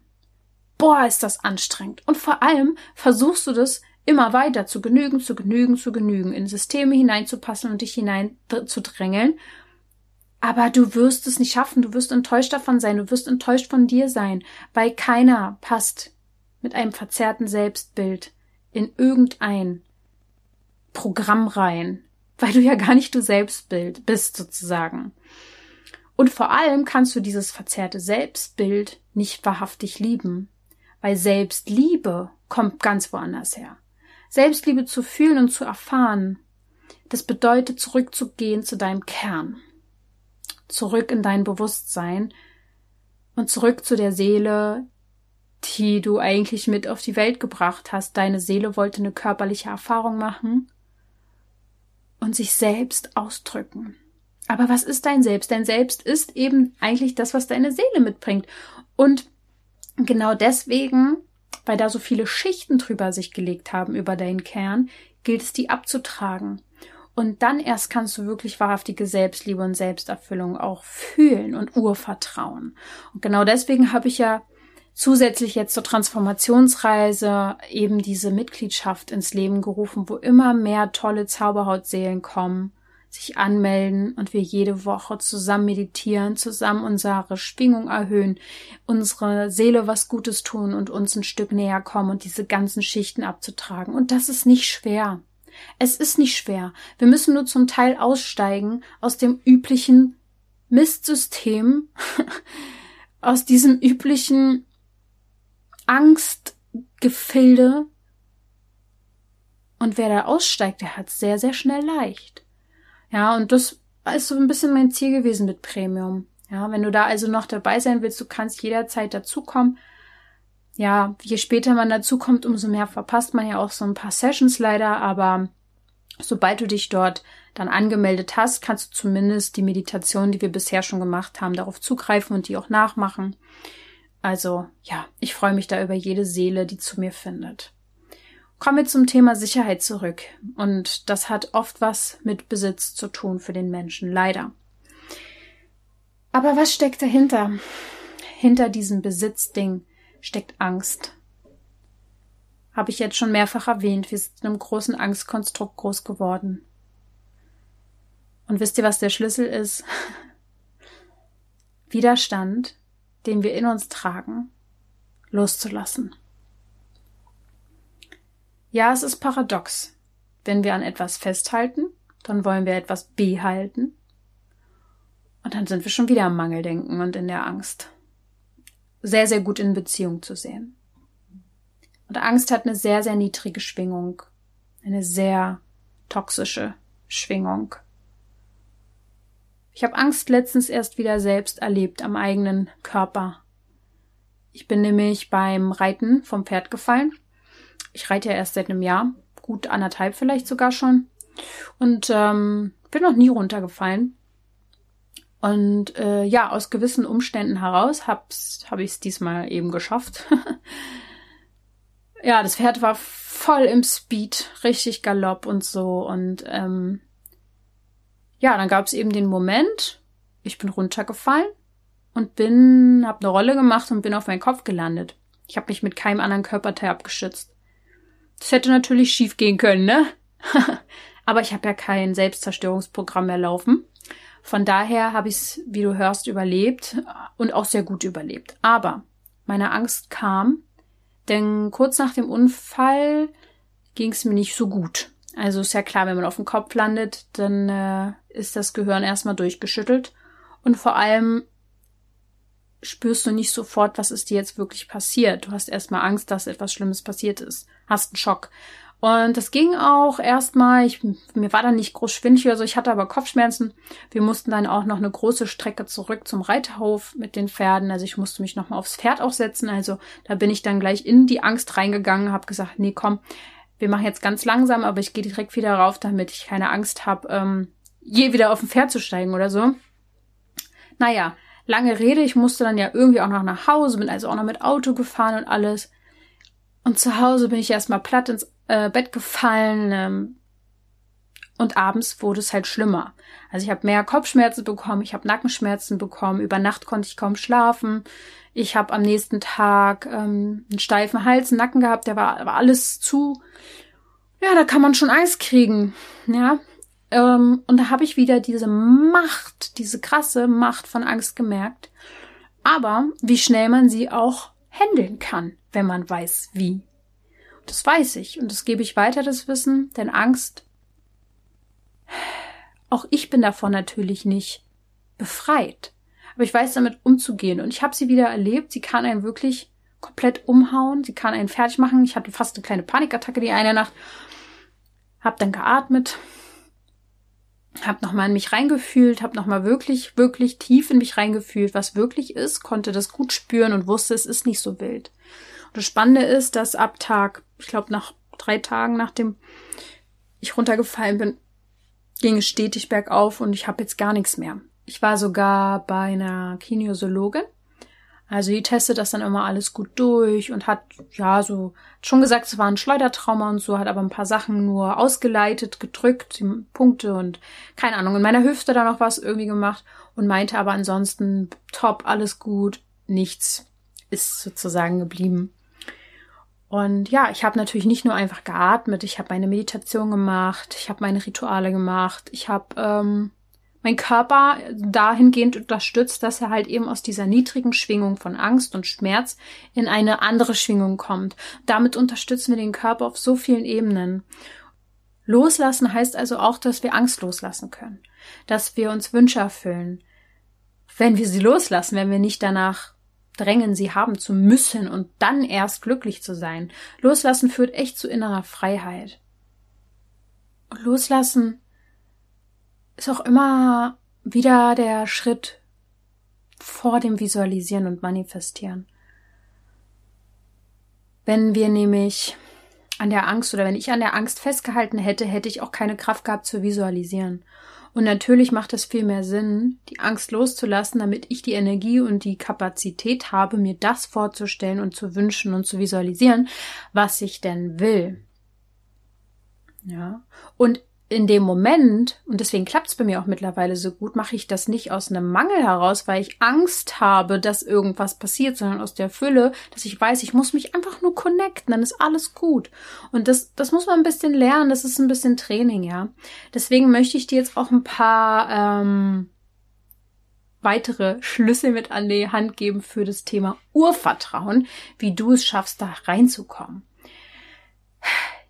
boah, ist das anstrengend. Und vor allem versuchst du das immer weiter zu genügen, zu genügen, zu genügen, in Systeme hineinzupassen und dich hinein zu drängeln. Aber du wirst es nicht schaffen, du wirst enttäuscht davon sein, du wirst enttäuscht von dir sein, weil keiner passt mit einem verzerrten Selbstbild in irgendein Programm rein, weil du ja gar nicht du Selbstbild bist sozusagen. Und vor allem kannst du dieses verzerrte Selbstbild nicht wahrhaftig lieben, weil Selbstliebe kommt ganz woanders her. Selbstliebe zu fühlen und zu erfahren, das bedeutet zurückzugehen zu deinem Kern, zurück in dein Bewusstsein und zurück zu der Seele, die du eigentlich mit auf die Welt gebracht hast. Deine Seele wollte eine körperliche Erfahrung machen und sich selbst ausdrücken. Aber was ist dein Selbst? Dein Selbst ist eben eigentlich das, was deine Seele mitbringt. Und genau deswegen, weil da so viele Schichten drüber sich gelegt haben über deinen Kern, gilt es, die abzutragen. Und dann erst kannst du wirklich wahrhaftige Selbstliebe und Selbsterfüllung auch fühlen und Urvertrauen. Und genau deswegen habe ich ja zusätzlich jetzt zur Transformationsreise eben diese Mitgliedschaft ins Leben gerufen, wo immer mehr tolle Zauberhautseelen kommen sich anmelden und wir jede Woche zusammen meditieren, zusammen unsere Schwingung erhöhen, unsere Seele was Gutes tun und uns ein Stück näher kommen und diese ganzen Schichten abzutragen. Und das ist nicht schwer. Es ist nicht schwer. Wir müssen nur zum Teil aussteigen aus dem üblichen Mistsystem, [LAUGHS] aus diesem üblichen Angstgefilde. Und wer da aussteigt, der hat sehr, sehr schnell leicht. Ja, und das ist so ein bisschen mein Ziel gewesen mit Premium. Ja, wenn du da also noch dabei sein willst, du kannst jederzeit dazukommen. Ja, je später man dazukommt, umso mehr verpasst man ja auch so ein paar Sessions leider, aber sobald du dich dort dann angemeldet hast, kannst du zumindest die Meditation, die wir bisher schon gemacht haben, darauf zugreifen und die auch nachmachen. Also, ja, ich freue mich da über jede Seele, die zu mir findet. Kommen wir zum Thema Sicherheit zurück. Und das hat oft was mit Besitz zu tun für den Menschen, leider. Aber was steckt dahinter? Hinter diesem Besitzding steckt Angst. Habe ich jetzt schon mehrfach erwähnt, wir sind in einem großen Angstkonstrukt groß geworden. Und wisst ihr, was der Schlüssel ist? [LAUGHS] Widerstand, den wir in uns tragen, loszulassen. Ja, es ist paradox. Wenn wir an etwas festhalten, dann wollen wir etwas behalten. Und dann sind wir schon wieder am Mangeldenken und in der Angst. Sehr, sehr gut in Beziehung zu sehen. Und Angst hat eine sehr, sehr niedrige Schwingung. Eine sehr toxische Schwingung. Ich habe Angst letztens erst wieder selbst erlebt am eigenen Körper. Ich bin nämlich beim Reiten vom Pferd gefallen. Ich reite ja erst seit einem Jahr, gut anderthalb vielleicht sogar schon. Und ähm, bin noch nie runtergefallen. Und äh, ja, aus gewissen Umständen heraus habe ich es diesmal eben geschafft. [LAUGHS] ja, das Pferd war voll im Speed, richtig galopp und so. Und ähm, ja, dann gab es eben den Moment, ich bin runtergefallen und bin, hab eine Rolle gemacht und bin auf meinen Kopf gelandet. Ich habe mich mit keinem anderen Körperteil abgeschützt. Das hätte natürlich schief gehen können, ne? [LAUGHS] Aber ich habe ja kein Selbstzerstörungsprogramm mehr laufen. Von daher habe ich es, wie du hörst, überlebt und auch sehr gut überlebt. Aber meine Angst kam, denn kurz nach dem Unfall ging es mir nicht so gut. Also ist ja klar, wenn man auf dem Kopf landet, dann äh, ist das Gehirn erstmal durchgeschüttelt. Und vor allem spürst du nicht sofort, was ist dir jetzt wirklich passiert. Du hast erstmal Angst, dass etwas Schlimmes passiert ist. Hast einen Schock. Und das ging auch erstmal, ich, mir war dann nicht groß schwindelig oder so, ich hatte aber Kopfschmerzen. Wir mussten dann auch noch eine große Strecke zurück zum Reiterhof mit den Pferden. Also ich musste mich nochmal aufs Pferd aufsetzen. Also da bin ich dann gleich in die Angst reingegangen, habe gesagt, nee, komm, wir machen jetzt ganz langsam, aber ich gehe direkt wieder rauf, damit ich keine Angst habe, ähm, je wieder auf ein Pferd zu steigen oder so. Naja, lange Rede, ich musste dann ja irgendwie auch noch nach Hause, bin also auch noch mit Auto gefahren und alles. Und zu Hause bin ich erstmal platt ins äh, Bett gefallen. Ähm, und abends wurde es halt schlimmer. Also ich habe mehr Kopfschmerzen bekommen, ich habe Nackenschmerzen bekommen, über Nacht konnte ich kaum schlafen. Ich habe am nächsten Tag ähm, einen steifen Hals, einen Nacken gehabt, der war, war alles zu. Ja, da kann man schon Eis kriegen. Ja. Ähm, und da habe ich wieder diese Macht, diese krasse Macht von Angst gemerkt. Aber wie schnell man sie auch handeln kann, wenn man weiß, wie. Das weiß ich und das gebe ich weiter, das Wissen, denn Angst, auch ich bin davon natürlich nicht befreit. Aber ich weiß damit umzugehen. Und ich habe sie wieder erlebt. Sie kann einen wirklich komplett umhauen. Sie kann einen fertig machen. Ich hatte fast eine kleine Panikattacke die eine Nacht. Hab dann geatmet. Hab nochmal in mich reingefühlt. Hab nochmal wirklich, wirklich tief in mich reingefühlt, was wirklich ist. Konnte das gut spüren und wusste, es ist nicht so wild. Und das Spannende ist, dass ab Tag, ich glaube nach drei Tagen, nachdem ich runtergefallen bin, ging es stetig bergauf und ich habe jetzt gar nichts mehr. Ich war sogar bei einer Kinesiologin. Also die testet das dann immer alles gut durch und hat, ja, so schon gesagt, es war ein Schleudertrauma und so, hat aber ein paar Sachen nur ausgeleitet, gedrückt, Punkte und keine Ahnung, in meiner Hüfte da noch was irgendwie gemacht und meinte aber ansonsten top, alles gut, nichts ist sozusagen geblieben. Und ja, ich habe natürlich nicht nur einfach geatmet, ich habe meine Meditation gemacht, ich habe meine Rituale gemacht, ich habe ähm, mein Körper dahingehend unterstützt, dass er halt eben aus dieser niedrigen Schwingung von Angst und Schmerz in eine andere Schwingung kommt. Damit unterstützen wir den Körper auf so vielen Ebenen. Loslassen heißt also auch, dass wir Angst loslassen können, dass wir uns Wünsche erfüllen. Wenn wir sie loslassen, wenn wir nicht danach drängen, sie haben zu müssen und dann erst glücklich zu sein. Loslassen führt echt zu innerer Freiheit. Loslassen ist auch immer wieder der Schritt vor dem Visualisieren und Manifestieren. Wenn wir nämlich an der Angst oder wenn ich an der Angst festgehalten hätte, hätte ich auch keine Kraft gehabt zu visualisieren. Und natürlich macht es viel mehr Sinn, die Angst loszulassen, damit ich die Energie und die Kapazität habe, mir das vorzustellen und zu wünschen und zu visualisieren, was ich denn will. Ja. Und in dem Moment, und deswegen klappt es bei mir auch mittlerweile so gut, mache ich das nicht aus einem Mangel heraus, weil ich Angst habe, dass irgendwas passiert, sondern aus der Fülle, dass ich weiß, ich muss mich einfach nur connecten, dann ist alles gut. Und das, das muss man ein bisschen lernen, das ist ein bisschen Training, ja. Deswegen möchte ich dir jetzt auch ein paar ähm, weitere Schlüssel mit an die Hand geben für das Thema Urvertrauen, wie du es schaffst, da reinzukommen.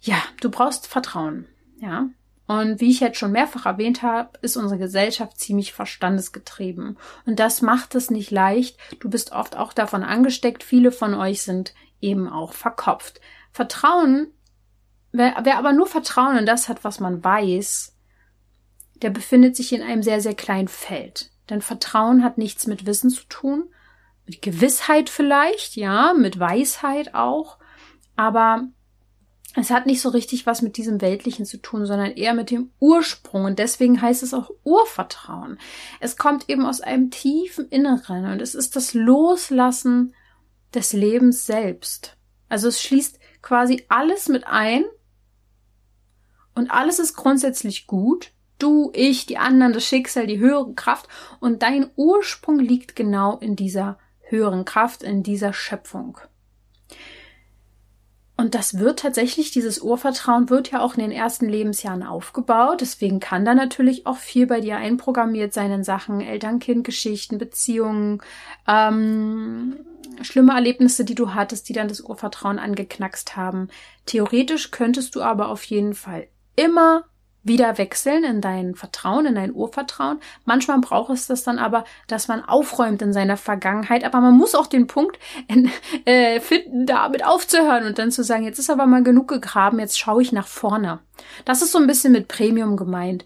Ja, du brauchst Vertrauen, ja. Und wie ich jetzt schon mehrfach erwähnt habe, ist unsere Gesellschaft ziemlich verstandesgetrieben. Und das macht es nicht leicht. Du bist oft auch davon angesteckt. Viele von euch sind eben auch verkopft. Vertrauen, wer, wer aber nur Vertrauen in das hat, was man weiß, der befindet sich in einem sehr, sehr kleinen Feld. Denn Vertrauen hat nichts mit Wissen zu tun, mit Gewissheit vielleicht, ja, mit Weisheit auch. Aber es hat nicht so richtig was mit diesem Weltlichen zu tun, sondern eher mit dem Ursprung. Und deswegen heißt es auch Urvertrauen. Es kommt eben aus einem tiefen Inneren und es ist das Loslassen des Lebens selbst. Also es schließt quasi alles mit ein und alles ist grundsätzlich gut. Du, ich, die anderen, das Schicksal, die höhere Kraft und dein Ursprung liegt genau in dieser höheren Kraft, in dieser Schöpfung. Und das wird tatsächlich, dieses Urvertrauen wird ja auch in den ersten Lebensjahren aufgebaut. Deswegen kann da natürlich auch viel bei dir einprogrammiert sein in Sachen Eltern-Kind-Geschichten, Beziehungen, ähm, schlimme Erlebnisse, die du hattest, die dann das Urvertrauen angeknackst haben. Theoretisch könntest du aber auf jeden Fall immer wieder wechseln in dein Vertrauen, in dein Urvertrauen. Manchmal braucht es das dann aber, dass man aufräumt in seiner Vergangenheit, aber man muss auch den Punkt äh, finden, damit aufzuhören und dann zu sagen, jetzt ist aber mal genug gegraben, jetzt schaue ich nach vorne. Das ist so ein bisschen mit Premium gemeint.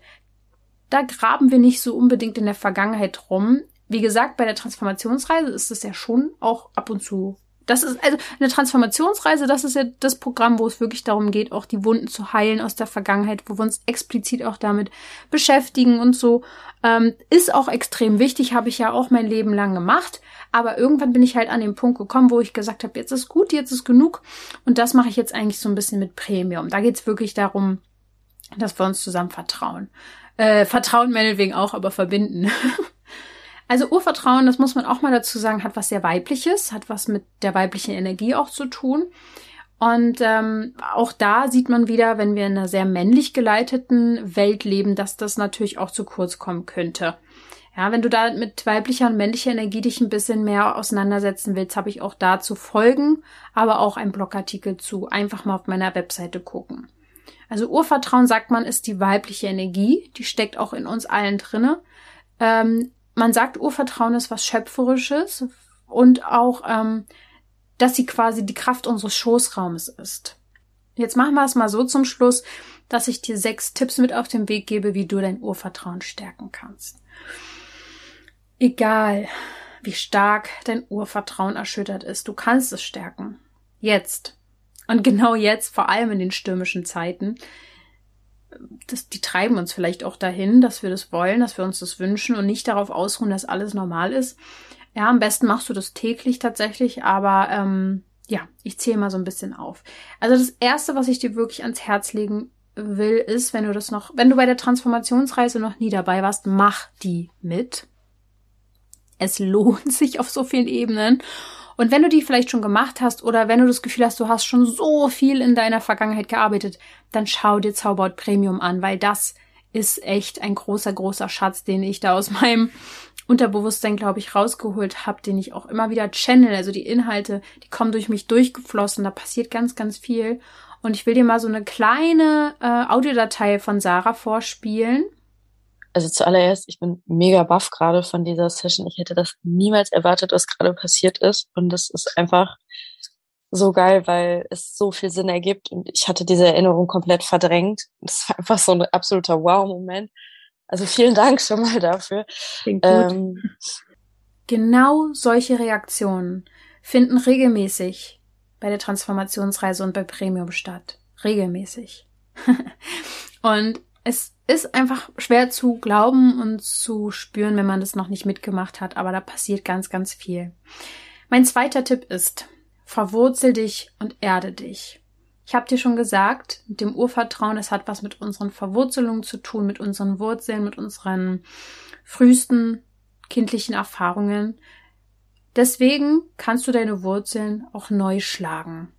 Da graben wir nicht so unbedingt in der Vergangenheit rum. Wie gesagt, bei der Transformationsreise ist es ja schon auch ab und zu das ist also eine Transformationsreise, das ist ja das Programm, wo es wirklich darum geht, auch die Wunden zu heilen aus der Vergangenheit, wo wir uns explizit auch damit beschäftigen und so. Ähm, ist auch extrem wichtig, habe ich ja auch mein Leben lang gemacht. Aber irgendwann bin ich halt an den Punkt gekommen, wo ich gesagt habe, jetzt ist gut, jetzt ist genug. Und das mache ich jetzt eigentlich so ein bisschen mit Premium. Da geht's wirklich darum, dass wir uns zusammen vertrauen. Äh, vertrauen meinetwegen auch, aber verbinden. [LAUGHS] Also Urvertrauen, das muss man auch mal dazu sagen, hat was sehr weibliches, hat was mit der weiblichen Energie auch zu tun. Und ähm, auch da sieht man wieder, wenn wir in einer sehr männlich geleiteten Welt leben, dass das natürlich auch zu kurz kommen könnte. Ja, wenn du da mit weiblicher und männlicher Energie dich ein bisschen mehr auseinandersetzen willst, habe ich auch dazu Folgen, aber auch einen Blogartikel zu. Einfach mal auf meiner Webseite gucken. Also Urvertrauen, sagt man, ist die weibliche Energie. Die steckt auch in uns allen drinne. Ähm, man sagt, Urvertrauen ist was Schöpferisches und auch, ähm, dass sie quasi die Kraft unseres Schoßraumes ist. Jetzt machen wir es mal so zum Schluss, dass ich dir sechs Tipps mit auf den Weg gebe, wie du dein Urvertrauen stärken kannst. Egal, wie stark dein Urvertrauen erschüttert ist, du kannst es stärken. Jetzt. Und genau jetzt, vor allem in den stürmischen Zeiten, das, die treiben uns vielleicht auch dahin, dass wir das wollen, dass wir uns das wünschen und nicht darauf ausruhen, dass alles normal ist. Ja, am besten machst du das täglich tatsächlich, aber ähm, ja, ich zähle mal so ein bisschen auf. Also das erste, was ich dir wirklich ans Herz legen will, ist, wenn du das noch, wenn du bei der Transformationsreise noch nie dabei warst, mach die mit. Es [LAUGHS] lohnt sich auf so vielen Ebenen. Und wenn du die vielleicht schon gemacht hast oder wenn du das Gefühl hast, du hast schon so viel in deiner Vergangenheit gearbeitet, dann schau dir Zauberhaut Premium an, weil das ist echt ein großer, großer Schatz, den ich da aus [LAUGHS] meinem Unterbewusstsein, glaube ich, rausgeholt habe, den ich auch immer wieder channel. Also die Inhalte, die kommen durch mich durchgeflossen, da passiert ganz, ganz viel. Und ich will dir mal so eine kleine äh, Audiodatei von Sarah vorspielen also zuallererst, ich bin mega baff gerade von dieser Session. Ich hätte das niemals erwartet, was gerade passiert ist. Und das ist einfach so geil, weil es so viel Sinn ergibt. Und ich hatte diese Erinnerung komplett verdrängt. Das war einfach so ein absoluter Wow-Moment. Also vielen Dank schon mal dafür. Ähm, genau solche Reaktionen finden regelmäßig bei der Transformationsreise und bei Premium statt. Regelmäßig. [LAUGHS] und es ist einfach schwer zu glauben und zu spüren, wenn man das noch nicht mitgemacht hat, aber da passiert ganz, ganz viel. Mein zweiter Tipp ist, verwurzel dich und erde dich. Ich habe dir schon gesagt, mit dem Urvertrauen, es hat was mit unseren Verwurzelungen zu tun, mit unseren Wurzeln, mit unseren frühesten kindlichen Erfahrungen. Deswegen kannst du deine Wurzeln auch neu schlagen.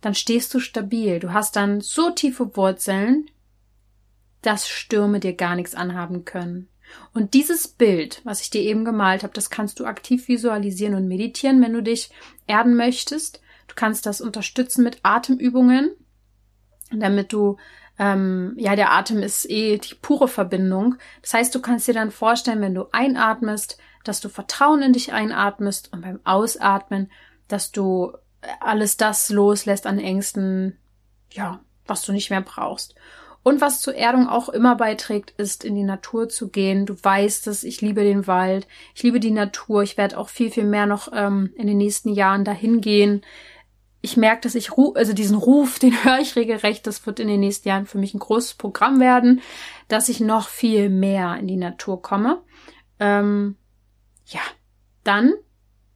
Dann stehst du stabil. Du hast dann so tiefe Wurzeln, dass Stürme dir gar nichts anhaben können. Und dieses Bild, was ich dir eben gemalt habe, das kannst du aktiv visualisieren und meditieren, wenn du dich erden möchtest. Du kannst das unterstützen mit Atemübungen, damit du ähm, ja, der Atem ist eh die pure Verbindung. Das heißt, du kannst dir dann vorstellen, wenn du einatmest, dass du Vertrauen in dich einatmest und beim Ausatmen, dass du alles das loslässt an Ängsten, ja, was du nicht mehr brauchst. Und was zur Erdung auch immer beiträgt, ist in die Natur zu gehen. Du weißt es, ich liebe den Wald, ich liebe die Natur. Ich werde auch viel, viel mehr noch ähm, in den nächsten Jahren dahin gehen. Ich merke, dass ich, also diesen Ruf, [LAUGHS] den höre ich regelrecht. Das wird in den nächsten Jahren für mich ein großes Programm werden, dass ich noch viel mehr in die Natur komme. Ähm, ja, dann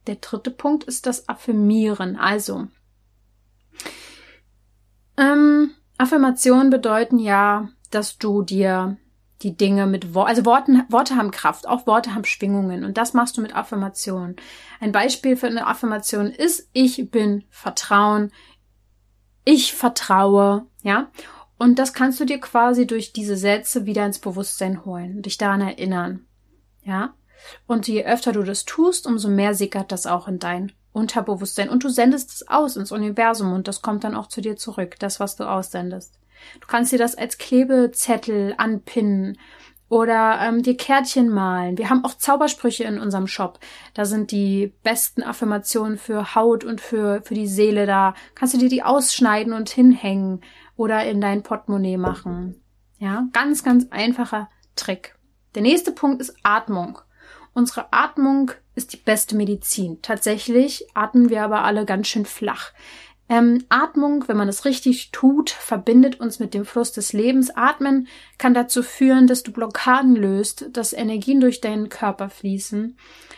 der dritte Punkt ist das Affirmieren. Also, ähm, Affirmationen bedeuten ja, dass du dir die Dinge mit Worten, also Worten, Worte haben Kraft, auch Worte haben Schwingungen und das machst du mit Affirmationen. Ein Beispiel für eine Affirmation ist, ich bin Vertrauen, ich vertraue, ja. Und das kannst du dir quasi durch diese Sätze wieder ins Bewusstsein holen, dich daran erinnern, ja. Und je öfter du das tust, umso mehr sickert das auch in dein Unterbewusstsein und du sendest es aus ins Universum und das kommt dann auch zu dir zurück, das, was du aussendest. Du kannst dir das als Klebezettel anpinnen oder ähm, dir Kärtchen malen. Wir haben auch Zaubersprüche in unserem Shop. Da sind die besten Affirmationen für Haut und für, für die Seele da. Kannst du dir die ausschneiden und hinhängen oder in dein Portemonnaie machen. Ja, ganz, ganz einfacher Trick. Der nächste Punkt ist Atmung. Unsere Atmung ist die beste Medizin. Tatsächlich atmen wir aber alle ganz schön flach. Ähm, Atmung, wenn man es richtig tut, verbindet uns mit dem Fluss des Lebens. Atmen kann dazu führen, dass du Blockaden löst, dass Energien durch deinen Körper fließen.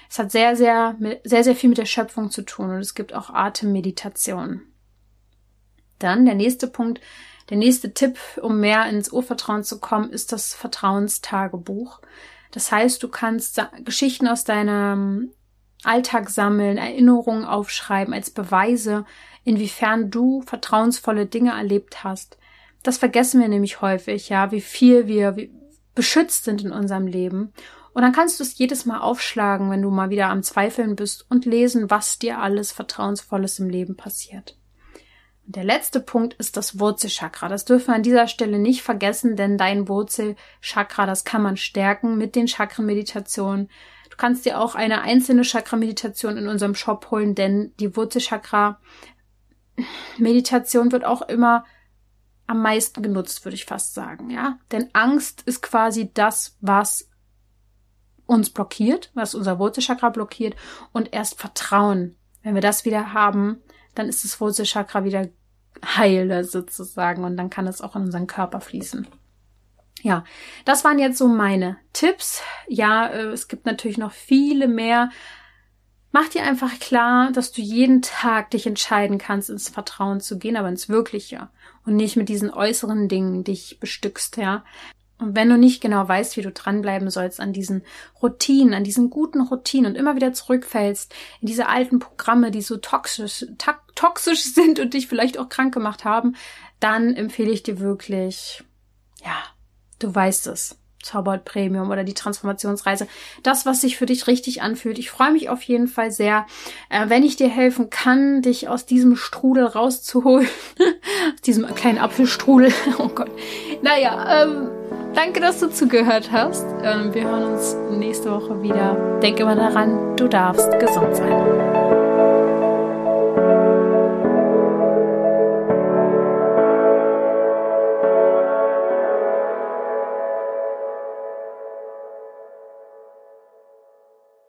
Es hat sehr, sehr, sehr, sehr viel mit der Schöpfung zu tun und es gibt auch Atemmeditation. Dann der nächste Punkt, der nächste Tipp, um mehr ins Urvertrauen zu kommen, ist das Vertrauenstagebuch. Das heißt, du kannst Geschichten aus deinem Alltag sammeln, Erinnerungen aufschreiben als Beweise, inwiefern du vertrauensvolle Dinge erlebt hast. Das vergessen wir nämlich häufig, ja, wie viel wir beschützt sind in unserem Leben. Und dann kannst du es jedes Mal aufschlagen, wenn du mal wieder am Zweifeln bist und lesen, was dir alles Vertrauensvolles im Leben passiert. Und der letzte Punkt ist das Wurzelchakra. Das dürfen wir an dieser Stelle nicht vergessen, denn dein Wurzelchakra, das kann man stärken mit den Chakrenmeditationen. Du kannst dir auch eine einzelne Chakra-Meditation in unserem Shop holen, denn die Wurzelchakra-Meditation wird auch immer am meisten genutzt, würde ich fast sagen, ja. Denn Angst ist quasi das, was uns blockiert, was unser Wurzelchakra blockiert und erst Vertrauen. Wenn wir das wieder haben, dann ist das Wurzelchakra wieder heile sozusagen und dann kann es auch in unseren Körper fließen. Ja, das waren jetzt so meine Tipps. Ja, äh, es gibt natürlich noch viele mehr. Mach dir einfach klar, dass du jeden Tag dich entscheiden kannst, ins Vertrauen zu gehen, aber ins Wirkliche und nicht mit diesen äußeren Dingen dich bestückst, ja. Und wenn du nicht genau weißt, wie du dranbleiben sollst an diesen Routinen, an diesen guten Routinen und immer wieder zurückfällst in diese alten Programme, die so toxisch, toxisch [LAUGHS] sind und dich vielleicht auch krank gemacht haben, dann empfehle ich dir wirklich, ja, du weißt es. Zauberhaut Premium oder die Transformationsreise. Das, was sich für dich richtig anfühlt. Ich freue mich auf jeden Fall sehr, äh, wenn ich dir helfen kann, dich aus diesem Strudel rauszuholen. [LAUGHS] aus diesem kleinen Apfelstrudel. [LAUGHS] oh Gott. Naja, ähm, danke, dass du zugehört hast. Ähm, wir hören uns nächste Woche wieder. Denk immer daran, du darfst gesund sein.